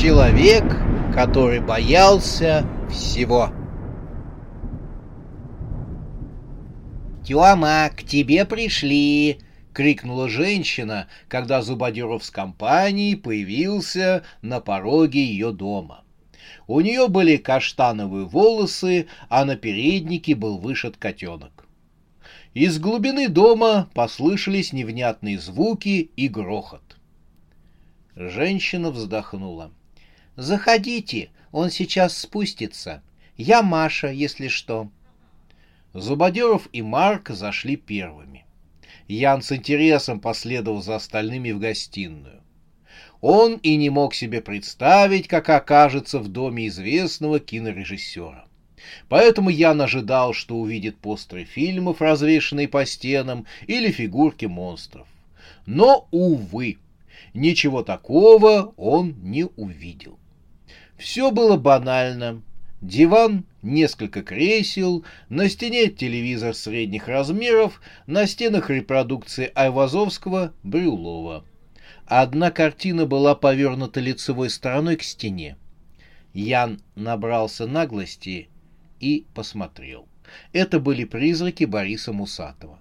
Человек, который боялся всего. «Тёма, к тебе пришли!» — крикнула женщина, когда Зубодеров с компанией появился на пороге ее дома. У нее были каштановые волосы, а на переднике был вышит котенок. Из глубины дома послышались невнятные звуки и грохот. Женщина вздохнула. «Заходите, он сейчас спустится. Я Маша, если что». Зубодеров и Марк зашли первыми. Ян с интересом последовал за остальными в гостиную. Он и не мог себе представить, как окажется в доме известного кинорежиссера. Поэтому Ян ожидал, что увидит постеры фильмов, развешанные по стенам, или фигурки монстров. Но, увы, ничего такого он не увидел. Все было банально. Диван, несколько кресел, на стене телевизор средних размеров, на стенах репродукции Айвазовского, Брюлова. Одна картина была повернута лицевой стороной к стене. Ян набрался наглости и посмотрел. Это были призраки Бориса Мусатова.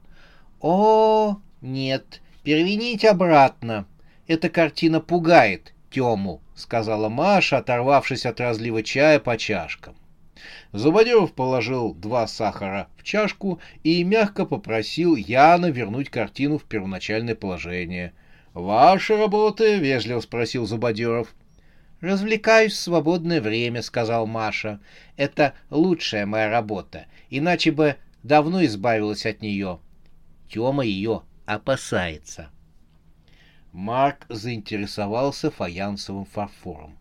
«О, нет, перевините обратно. Эта картина пугает Тему», — сказала Маша, оторвавшись от разлива чая по чашкам. Зубодеров положил два сахара в чашку и мягко попросил Яна вернуть картину в первоначальное положение. «Ваша работа?» — вежливо спросил Зубодеров. «Развлекаюсь в свободное время», — сказал Маша. «Это лучшая моя работа, иначе бы давно избавилась от нее». Тёма ее опасается. Марк заинтересовался фаянсовым фарфором.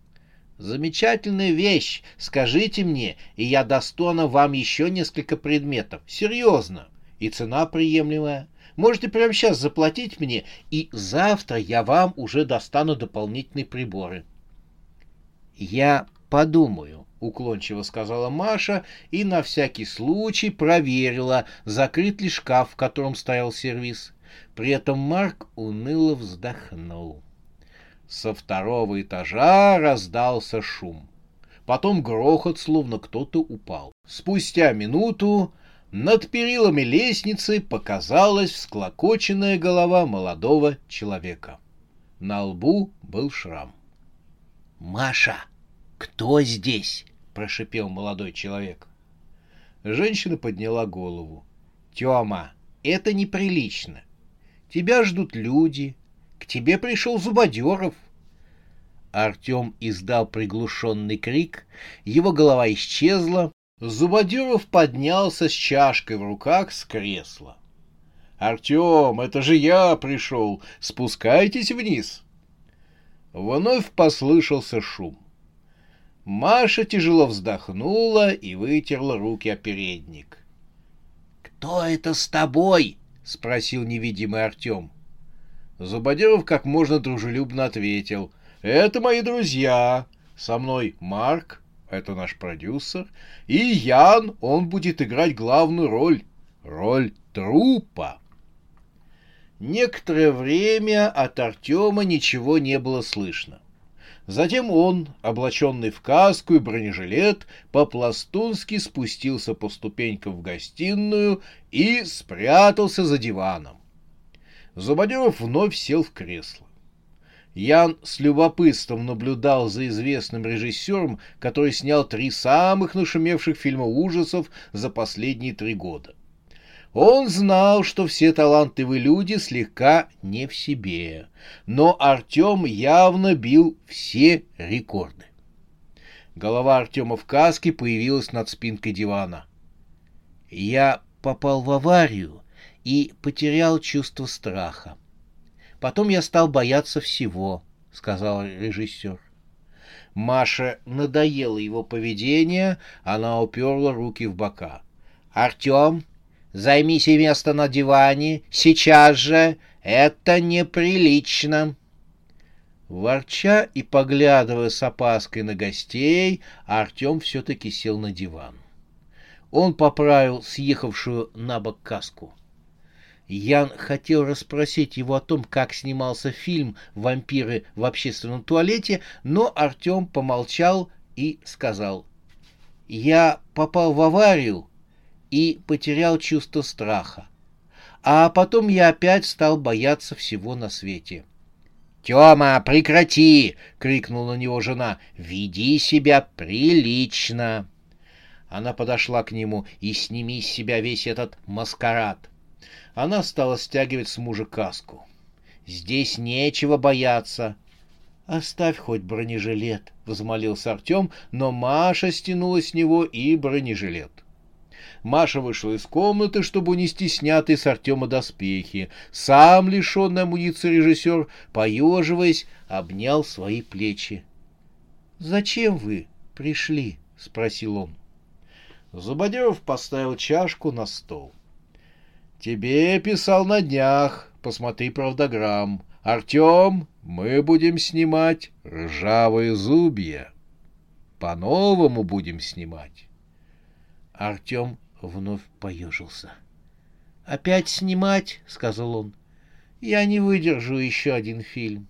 «Замечательная вещь! Скажите мне, и я достану вам еще несколько предметов. Серьезно! И цена приемлемая. Можете прямо сейчас заплатить мне, и завтра я вам уже достану дополнительные приборы». «Я подумаю», — уклончиво сказала Маша и на всякий случай проверила, закрыт ли шкаф, в котором стоял сервиз. При этом Марк уныло вздохнул. Со второго этажа раздался шум. Потом грохот, словно кто-то упал. Спустя минуту над перилами лестницы показалась всклокоченная голова молодого человека. На лбу был шрам. «Маша, кто здесь?» — прошипел молодой человек. Женщина подняла голову. «Тема, это неприлично. Тебя ждут люди. К тебе пришел Зубодеров». Артем издал приглушенный крик, его голова исчезла, Зубодеров поднялся с чашкой в руках с кресла. «Артем, это же я пришел! Спускайтесь вниз!» Вновь послышался шум. Маша тяжело вздохнула и вытерла руки о передник. «Кто это с тобой?» — спросил невидимый Артем. Зубодеров как можно дружелюбно ответил. «Это мои друзья. Со мной Марк, это наш продюсер, и Ян, он будет играть главную роль, роль трупа». Некоторое время от Артема ничего не было слышно. Затем он, облаченный в каску и бронежилет, по-пластунски спустился по ступенькам в гостиную и спрятался за диваном. Зубодеров вновь сел в кресло. Ян с любопытством наблюдал за известным режиссером, который снял три самых нашумевших фильма ужасов за последние три года. Он знал, что все талантливые люди слегка не в себе, но Артем явно бил все рекорды. Голова Артема в каске появилась над спинкой дивана. Я попал в аварию и потерял чувство страха. Потом я стал бояться всего, сказал режиссер. Маше надоело его поведение, она уперла руки в бока. «Артем, займи себе место на диване, сейчас же, это неприлично!» Ворча и поглядывая с опаской на гостей, Артем все-таки сел на диван. Он поправил съехавшую на бок каску. Ян хотел расспросить его о том, как снимался фильм «Вампиры в общественном туалете», но Артем помолчал и сказал, «Я попал в аварию и потерял чувство страха, а потом я опять стал бояться всего на свете». «Тема, прекрати!» — крикнула на него жена. «Веди себя прилично!» Она подошла к нему и сними с себя весь этот маскарад. Она стала стягивать с мужа каску. «Здесь нечего бояться!» «Оставь хоть бронежилет», — взмолился Артем, но Маша стянула с него и бронежилет. Маша вышла из комнаты, чтобы унести снятые с Артема доспехи. Сам, лишенный амуниции режиссер, поеживаясь, обнял свои плечи. — Зачем вы пришли? — спросил он. Зубодеров поставил чашку на стол. — Тебе писал на днях, посмотри правдограмм. Артем, мы будем снимать ржавые зубья. По-новому будем снимать. Артем вновь поежился. «Опять снимать?» — сказал он. «Я не выдержу еще один фильм.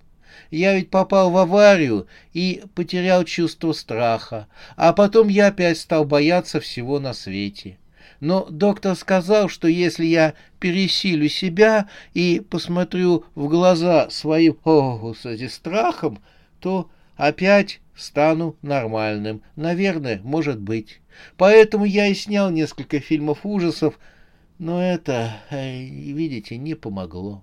Я ведь попал в аварию и потерял чувство страха, а потом я опять стал бояться всего на свете. Но доктор сказал, что если я пересилю себя и посмотрю в глаза своим, о, господи, страхом, то опять стану нормальным. Наверное, может быть. Поэтому я и снял несколько фильмов ужасов, но это, э, видите, не помогло.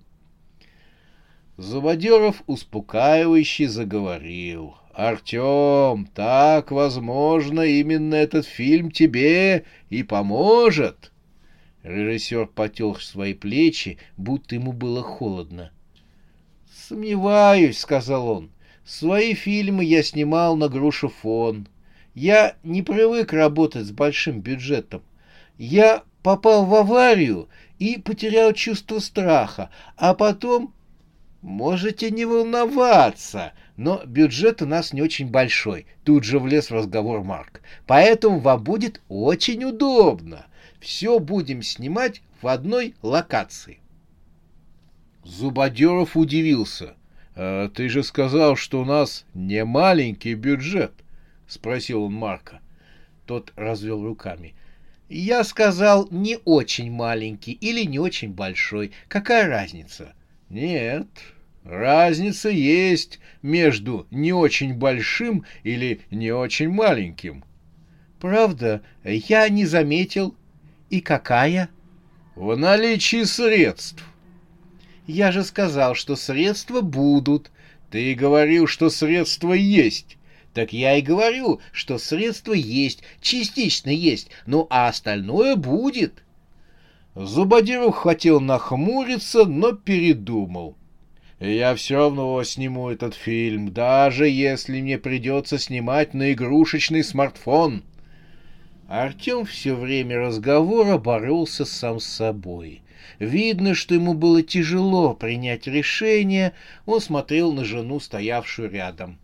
Заводеров успокаивающе заговорил. «Артем, так, возможно, именно этот фильм тебе и поможет!» Режиссер потел свои плечи, будто ему было холодно. «Сомневаюсь», — сказал он. «Свои фильмы я снимал на грушефон. Я не привык работать с большим бюджетом. Я попал в аварию и потерял чувство страха, а потом... Можете не волноваться, но бюджет у нас не очень большой. Тут же влез в разговор Марк. Поэтому вам будет очень удобно. Все будем снимать в одной локации. Зубодеров удивился. «А «Ты же сказал, что у нас не маленький бюджет». — спросил он Марка. Тот развел руками. «Я сказал, не очень маленький или не очень большой. Какая разница?» «Нет, разница есть между не очень большим или не очень маленьким». «Правда, я не заметил. И какая?» «В наличии средств». «Я же сказал, что средства будут. Ты говорил, что средства есть. Так я и говорю, что средства есть, частично есть, ну а остальное будет. Зубодиров хотел нахмуриться, но передумал. Я все равно сниму этот фильм, даже если мне придется снимать на игрушечный смартфон. Артем все время разговора боролся сам с собой. Видно, что ему было тяжело принять решение, он смотрел на жену, стоявшую рядом.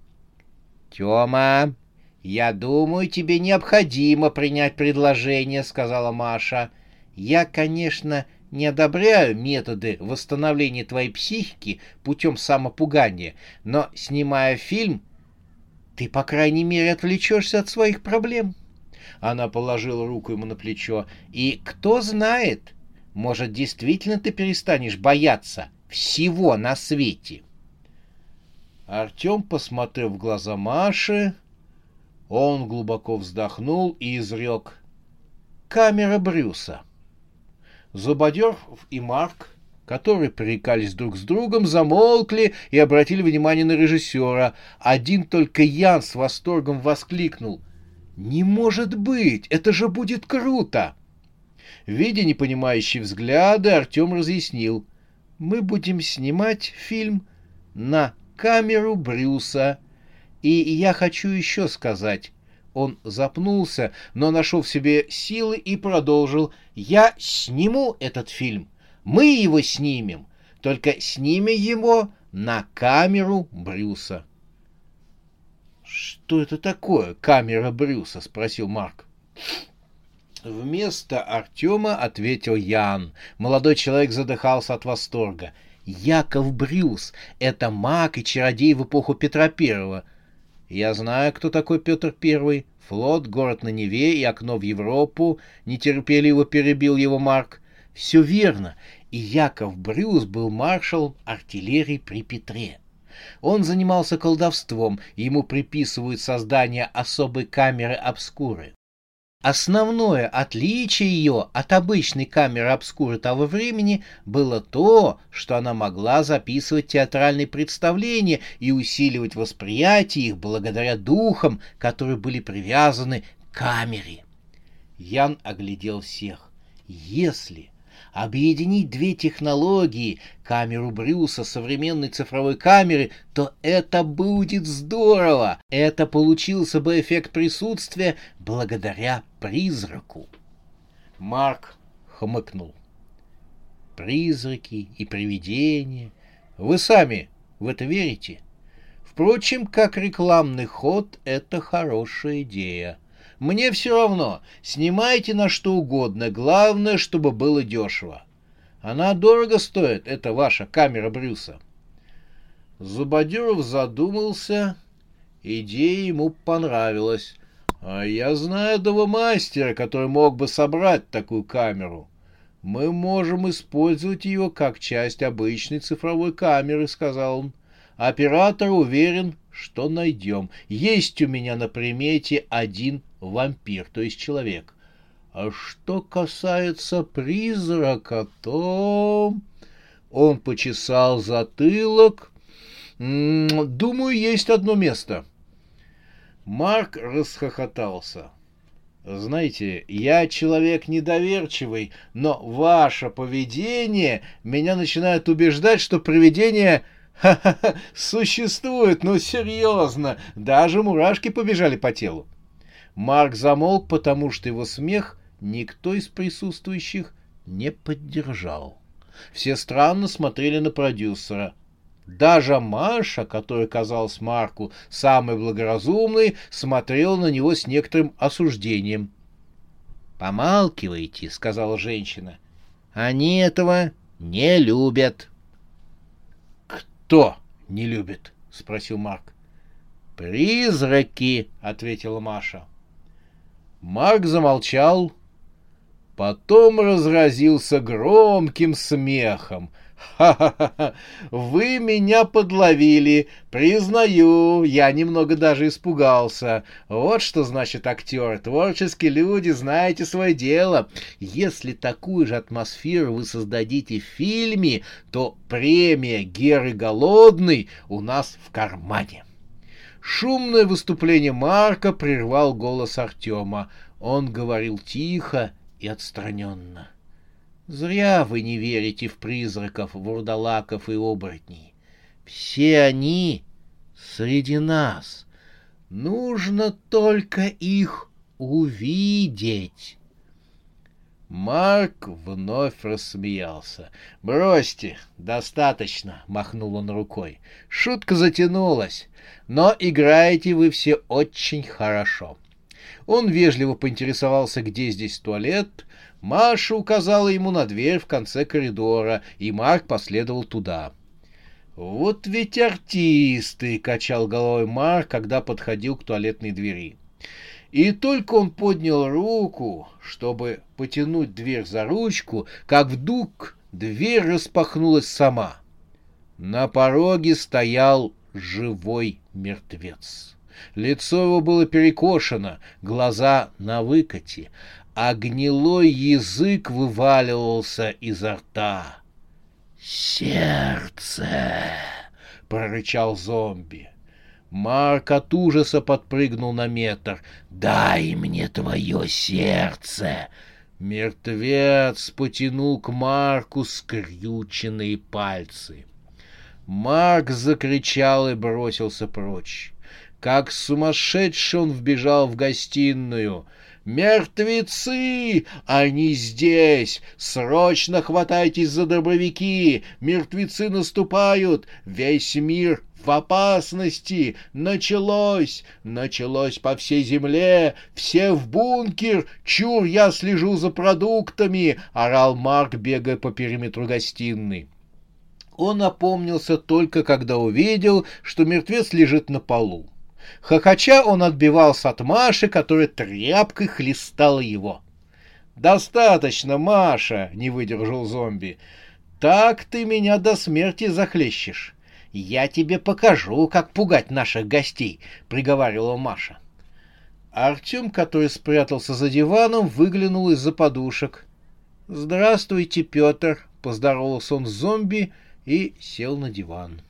«Тёма, я думаю, тебе необходимо принять предложение», — сказала Маша. «Я, конечно, не одобряю методы восстановления твоей психики путем самопугания, но, снимая фильм, ты, по крайней мере, отвлечешься от своих проблем». Она положила руку ему на плечо. «И кто знает, может, действительно ты перестанешь бояться всего на свете?» Артем посмотрел в глаза Маши. Он глубоко вздохнул и изрек. «Камера Брюса». Зубодеров и Марк, которые пререкались друг с другом, замолкли и обратили внимание на режиссера. Один только Ян с восторгом воскликнул. «Не может быть! Это же будет круто!» Видя непонимающие взгляды, Артем разъяснил. «Мы будем снимать фильм на камеру Брюса. И я хочу еще сказать. Он запнулся, но нашел в себе силы и продолжил. Я сниму этот фильм. Мы его снимем. Только снимем его на камеру Брюса. «Что это такое, камера Брюса?» — спросил Марк. Вместо Артема ответил Ян. Молодой человек задыхался от восторга. «Яков Брюс — это маг и чародей в эпоху Петра Первого. Я знаю, кто такой Петр Первый. Флот, город на Неве и окно в Европу», — нетерпеливо перебил его Марк. «Все верно, и Яков Брюс был маршалом артиллерии при Петре. Он занимался колдовством, ему приписывают создание особой камеры обскуры. Основное отличие ее от обычной камеры обскуры того времени было то, что она могла записывать театральные представления и усиливать восприятие их благодаря духам, которые были привязаны к камере. Ян оглядел всех. Если объединить две технологии, камеру Брюса, современной цифровой камеры, то это будет здорово. Это получился бы эффект присутствия благодаря призраку. Марк хмыкнул. Призраки и привидения. Вы сами в это верите? Впрочем, как рекламный ход, это хорошая идея. Мне все равно. Снимайте на что угодно. Главное, чтобы было дешево. Она дорого стоит, это ваша камера Брюса. Зубодюров задумался. Идея ему понравилась. А я знаю одного мастера, который мог бы собрать такую камеру. Мы можем использовать ее как часть обычной цифровой камеры, сказал он. Оператор уверен, что найдем. Есть у меня на примете один вампир, то есть человек. А что касается призрака, то... Он почесал затылок. Думаю, есть одно место. Марк расхохотался. Знаете, я человек недоверчивый, но ваше поведение меня начинает убеждать, что привидение существует, ну серьезно, даже мурашки побежали по телу. Марк замолк, потому что его смех никто из присутствующих не поддержал. Все странно смотрели на продюсера. Даже Маша, которая казалась Марку самой благоразумной, смотрела на него с некоторым осуждением. «Помалкивайте», — сказала женщина. «Они этого не любят». «Кто не любит?» — спросил Марк. «Призраки», — ответила Маша. Марк замолчал, потом разразился громким смехом. «Ха-ха-ха! Вы меня подловили! Признаю, я немного даже испугался. Вот что значит актер. Творческие люди, знаете свое дело. Если такую же атмосферу вы создадите в фильме, то премия Геры Голодный у нас в кармане». Шумное выступление Марка прервал голос Артема. Он говорил тихо и отстраненно. «Зря вы не верите в призраков, вурдалаков и оборотней. Все они среди нас. Нужно только их увидеть». Марк вновь рассмеялся. «Бросьте, достаточно», — махнул он рукой. «Шутка затянулась, но играете вы все очень хорошо». Он вежливо поинтересовался, где здесь туалет. Маша указала ему на дверь в конце коридора, и Марк последовал туда. «Вот ведь артисты!» — качал головой Марк, когда подходил к туалетной двери. И только он поднял руку, чтобы потянуть дверь за ручку, как вдруг дверь распахнулась сама. На пороге стоял живой мертвец. Лицо его было перекошено, глаза на выкате, а гнилой язык вываливался изо рта. «Сердце!» — прорычал зомби. Марк от ужаса подпрыгнул на метр. «Дай мне твое сердце!» Мертвец потянул к Марку скрюченные пальцы. Марк закричал и бросился прочь. Как сумасшедший он вбежал в гостиную. «Мертвецы! Они здесь! Срочно хватайтесь за дробовики! Мертвецы наступают! Весь мир в опасности! Началось! Началось по всей земле! Все в бункер! Чур, я слежу за продуктами!» — орал Марк, бегая по периметру гостиной. Он опомнился только когда увидел, что мертвец лежит на полу. Хохоча он отбивался от Маши, которая тряпкой хлестала его. «Достаточно, Маша!» — не выдержал зомби. «Так ты меня до смерти захлещешь. Я тебе покажу, как пугать наших гостей», — приговаривала Маша. Артем, который спрятался за диваном, выглянул из-за подушек. «Здравствуйте, Петр!» — поздоровался он с зомби и сел на диван.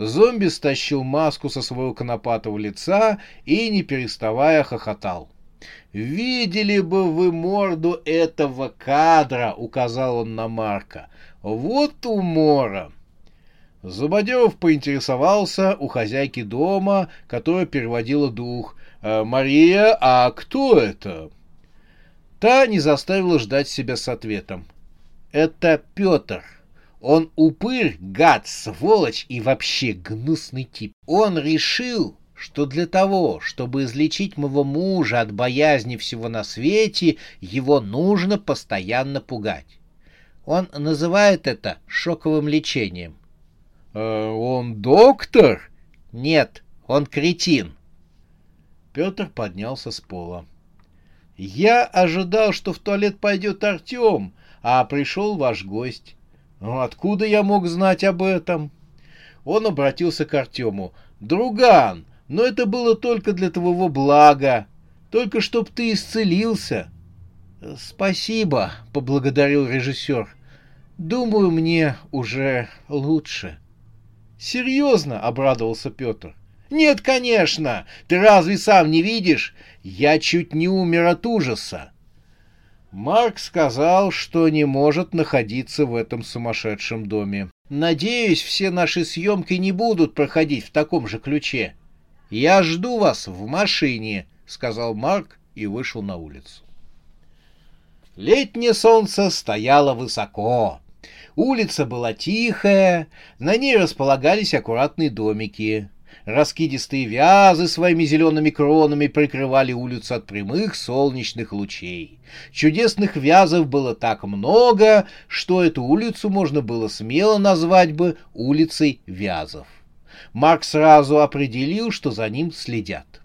Зомби стащил маску со своего конопатого лица и, не переставая, хохотал. «Видели бы вы морду этого кадра!» — указал он на Марка. «Вот умора!» Зубодеров поинтересовался у хозяйки дома, которая переводила дух. «Э, «Мария, а кто это?» Та не заставила ждать себя с ответом. «Это Петр». Он упырь, гад, сволочь и вообще гнусный тип. Он решил, что для того, чтобы излечить моего мужа от боязни всего на свете, его нужно постоянно пугать. Он называет это шоковым лечением. «Э, «Он доктор?» «Нет, он кретин». Петр поднялся с пола. «Я ожидал, что в туалет пойдет Артем, а пришел ваш гость. Ну, откуда я мог знать об этом? Он обратился к Артему. «Друган, но это было только для твоего блага. Только чтоб ты исцелился». «Спасибо», — поблагодарил режиссер. «Думаю, мне уже лучше». «Серьезно?» — обрадовался Петр. «Нет, конечно! Ты разве сам не видишь? Я чуть не умер от ужаса. Марк сказал, что не может находиться в этом сумасшедшем доме. Надеюсь, все наши съемки не будут проходить в таком же ключе. Я жду вас в машине, сказал Марк и вышел на улицу. Летнее солнце стояло высоко. Улица была тихая, на ней располагались аккуратные домики. Раскидистые вязы своими зелеными кронами прикрывали улицу от прямых солнечных лучей. Чудесных вязов было так много, что эту улицу можно было смело назвать бы улицей вязов. Марк сразу определил, что за ним следят.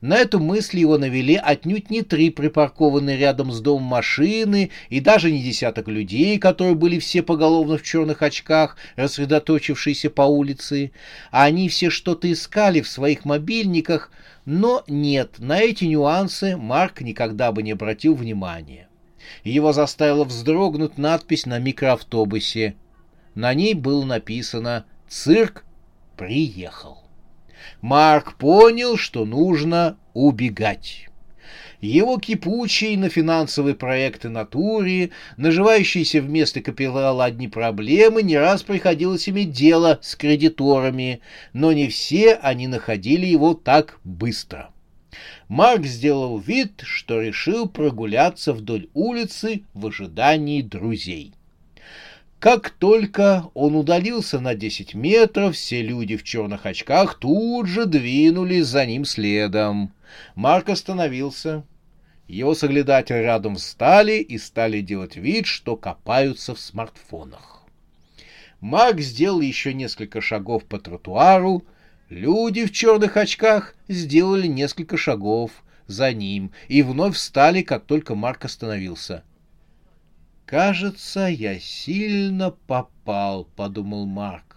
На эту мысль его навели отнюдь не три припаркованные рядом с домом машины и даже не десяток людей, которые были все поголовно в черных очках, рассредоточившиеся по улице. Они все что-то искали в своих мобильниках, но нет, на эти нюансы Марк никогда бы не обратил внимания. Его заставила вздрогнуть надпись на микроавтобусе. На ней было написано «Цирк приехал». Марк понял, что нужно убегать. Его кипучие на финансовые проекты натуре, наживающиеся вместо капитала одни проблемы, не раз приходилось иметь дело с кредиторами, но не все они находили его так быстро. Марк сделал вид, что решил прогуляться вдоль улицы в ожидании друзей. Как только он удалился на десять метров, все люди в черных очках тут же двинулись за ним следом. Марк остановился. Его соглядатели рядом встали и стали делать вид, что копаются в смартфонах. Марк сделал еще несколько шагов по тротуару. Люди в черных очках сделали несколько шагов за ним и вновь встали, как только Марк остановился — «Кажется, я сильно попал», — подумал Марк.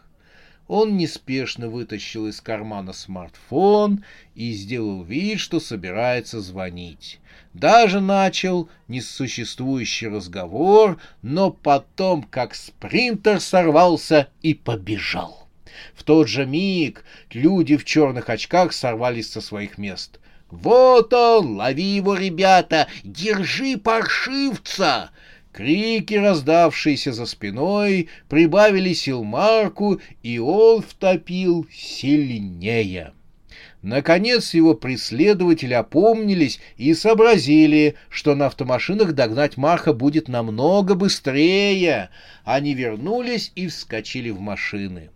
Он неспешно вытащил из кармана смартфон и сделал вид, что собирается звонить. Даже начал несуществующий разговор, но потом, как спринтер, сорвался и побежал. В тот же миг люди в черных очках сорвались со своих мест. «Вот он! Лови его, ребята! Держи паршивца!» Крики, раздавшиеся за спиной, прибавили сил Марку, и он втопил сильнее. Наконец его преследователи опомнились и сообразили, что на автомашинах догнать Марка будет намного быстрее. Они вернулись и вскочили в машины.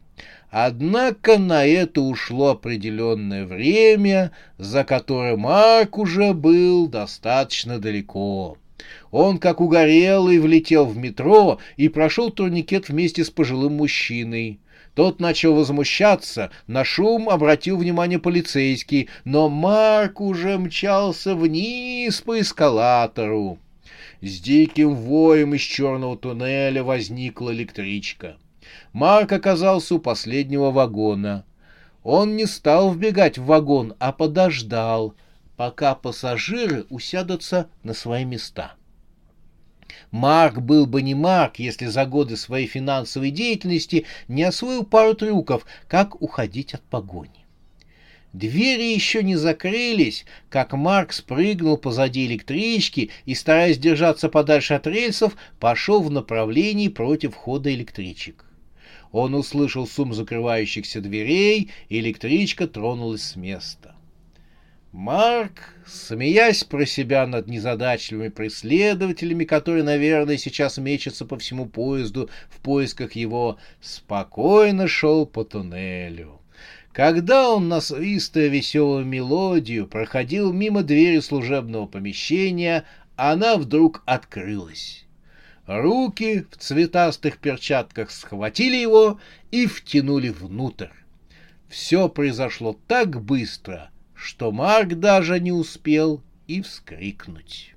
Однако на это ушло определенное время, за которое Марк уже был достаточно далеко. Он, как угорелый, влетел в метро и прошел турникет вместе с пожилым мужчиной. Тот начал возмущаться, на шум обратил внимание полицейский, но Марк уже мчался вниз по эскалатору. С диким воем из черного туннеля возникла электричка. Марк оказался у последнего вагона. Он не стал вбегать в вагон, а подождал, пока пассажиры усядутся на свои места. Марк был бы не Марк, если за годы своей финансовой деятельности не освоил пару трюков, как уходить от погони. Двери еще не закрылись, как Марк спрыгнул позади электрички и, стараясь держаться подальше от рельсов, пошел в направлении против хода электричек. Он услышал шум закрывающихся дверей, и электричка тронулась с места. Марк, смеясь про себя над незадачливыми преследователями, которые, наверное, сейчас мечутся по всему поезду в поисках его, спокойно шел по туннелю. Когда он, насвистывая веселую мелодию, проходил мимо двери служебного помещения, она вдруг открылась. Руки в цветастых перчатках схватили его и втянули внутрь. Все произошло так быстро, что Марк даже не успел и вскрикнуть.